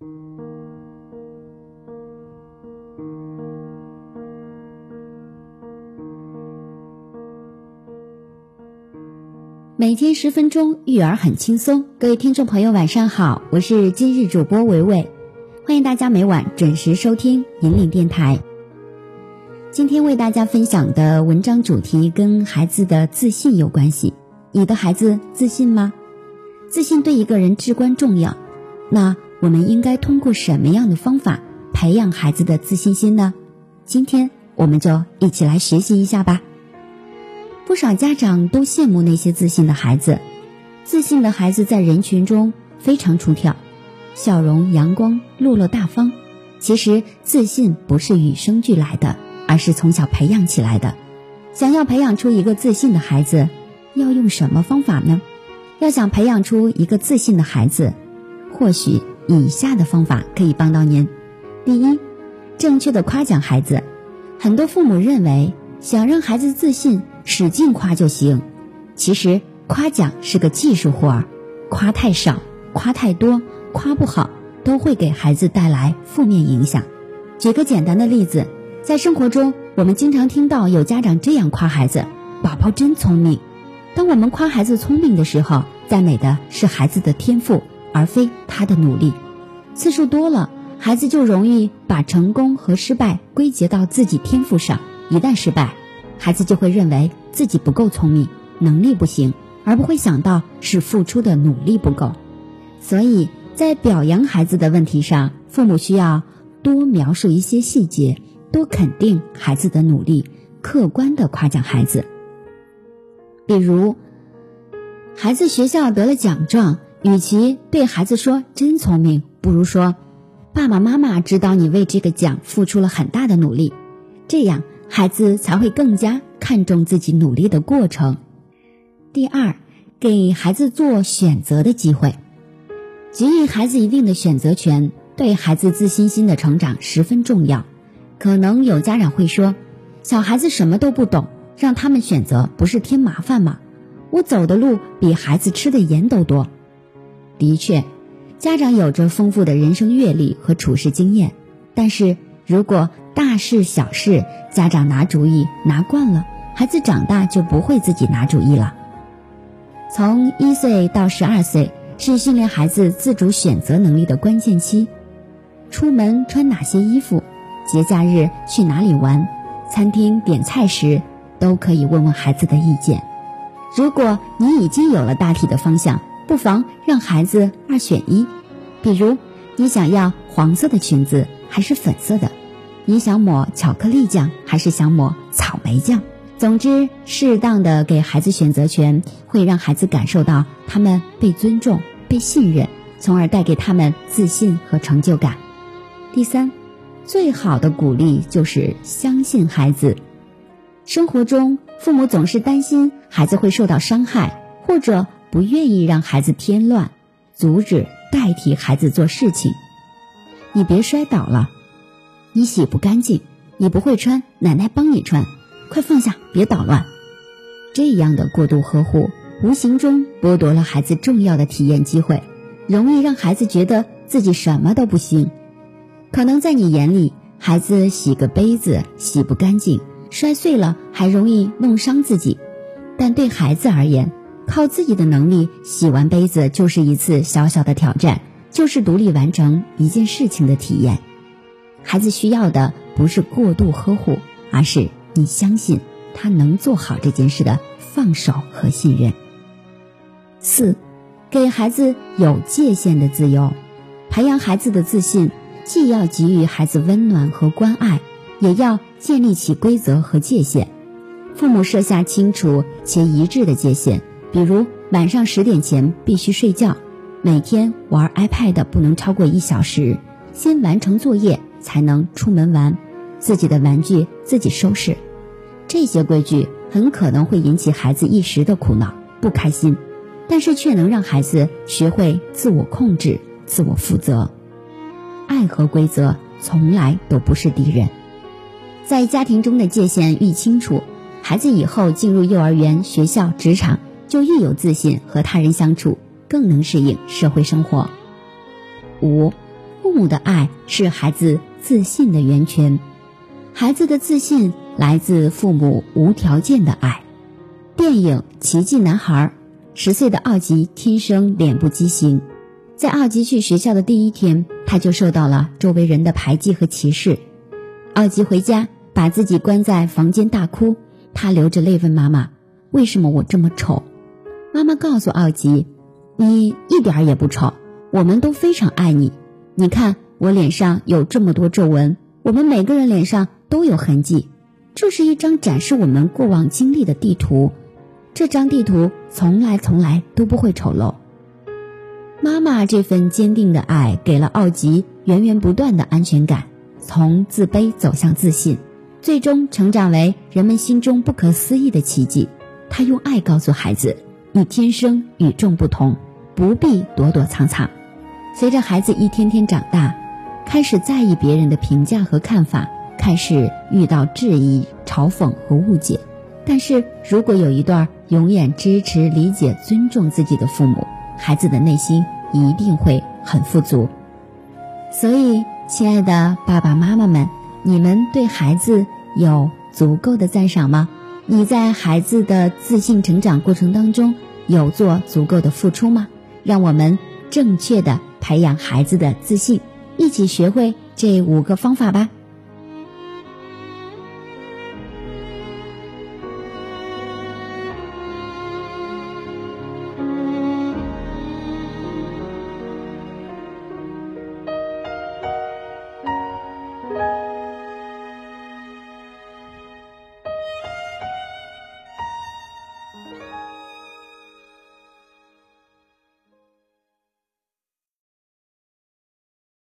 每天十分钟，育儿很轻松。各位听众朋友，晚上好，我是今日主播维维，欢迎大家每晚准时收听引领电台。今天为大家分享的文章主题跟孩子的自信有关系。你的孩子自信吗？自信对一个人至关重要。那我们应该通过什么样的方法培养孩子的自信心呢？今天我们就一起来学习一下吧。不少家长都羡慕那些自信的孩子，自信的孩子在人群中非常出挑，笑容阳光、落落大方。其实自信不是与生俱来的，而是从小培养起来的。想要培养出一个自信的孩子，要用什么方法呢？要想培养出一个自信的孩子，或许以下的方法可以帮到您。第一，正确的夸奖孩子。很多父母认为，想让孩子自信。使劲夸就行，其实夸奖是个技术活儿，夸太少、夸太多、夸不好，都会给孩子带来负面影响。举个简单的例子，在生活中，我们经常听到有家长这样夸孩子：“宝宝真聪明。”当我们夸孩子聪明的时候，赞美的是孩子的天赋，而非他的努力。次数多了，孩子就容易把成功和失败归结到自己天赋上，一旦失败。孩子就会认为自己不够聪明，能力不行，而不会想到是付出的努力不够。所以在表扬孩子的问题上，父母需要多描述一些细节，多肯定孩子的努力，客观的夸奖孩子。比如，孩子学校得了奖状，与其对孩子说“真聪明”，不如说“爸爸妈妈知道你为这个奖付出了很大的努力”，这样。孩子才会更加看重自己努力的过程。第二，给孩子做选择的机会，给予孩子一定的选择权，对孩子自信心的成长十分重要。可能有家长会说，小孩子什么都不懂，让他们选择不是添麻烦吗？我走的路比孩子吃的盐都多。的确，家长有着丰富的人生阅历和处事经验，但是。如果大事小事家长拿主意拿惯了，孩子长大就不会自己拿主意了。从一岁到十二岁是训练孩子自主选择能力的关键期。出门穿哪些衣服，节假日去哪里玩，餐厅点菜时都可以问问孩子的意见。如果你已经有了大体的方向，不妨让孩子二选一，比如你想要黄色的裙子还是粉色的。你想抹巧克力酱还是想抹草莓酱？总之，适当的给孩子选择权，会让孩子感受到他们被尊重、被信任，从而带给他们自信和成就感。第三，最好的鼓励就是相信孩子。生活中，父母总是担心孩子会受到伤害，或者不愿意让孩子添乱，阻止代替孩子做事情。你别摔倒了。你洗不干净，你不会穿，奶奶帮你穿，快放下，别捣乱。这样的过度呵护，无形中剥夺了孩子重要的体验机会，容易让孩子觉得自己什么都不行。可能在你眼里，孩子洗个杯子洗不干净，摔碎了还容易弄伤自己，但对孩子而言，靠自己的能力洗完杯子就是一次小小的挑战，就是独立完成一件事情的体验。孩子需要的不是过度呵护，而是你相信他能做好这件事的放手和信任。四，给孩子有界限的自由，培养孩子的自信，既要给予孩子温暖和关爱，也要建立起规则和界限。父母设下清楚且一致的界限，比如晚上十点前必须睡觉，每天玩 iPad 不能超过一小时，先完成作业。才能出门玩，自己的玩具自己收拾。这些规矩很可能会引起孩子一时的苦恼、不开心，但是却能让孩子学会自我控制、自我负责。爱和规则从来都不是敌人。在家庭中的界限愈清楚，孩子以后进入幼儿园、学校、职场就愈有自信，和他人相处更能适应社会生活。五。父母的爱是孩子自信的源泉，孩子的自信来自父母无条件的爱。电影《奇迹男孩》，十岁的奥吉天生脸部畸形，在奥吉去学校的第一天，他就受到了周围人的排挤和歧视。奥吉回家，把自己关在房间大哭，他流着泪问妈妈：“为什么我这么丑？”妈妈告诉奥吉：“你一点也不丑，我们都非常爱你。你看我脸上有这么多皱纹，我们每个人脸上都有痕迹。这是一张展示我们过往经历的地图，这张地图从来从来都不会丑陋。”妈妈这份坚定的爱给了奥吉源源不断的安全感，从自卑走向自信，最终成长为人们心中不可思议的奇迹。他用爱告诉孩子。你天生与众不同，不必躲躲藏藏。随着孩子一天天长大，开始在意别人的评价和看法，开始遇到质疑、嘲讽和误解。但是如果有一段永远支持、理解、尊重自己的父母，孩子的内心一定会很富足。所以，亲爱的爸爸妈妈们，你们对孩子有足够的赞赏吗？你在孩子的自信成长过程当中有做足够的付出吗？让我们正确的培养孩子的自信，一起学会这五个方法吧。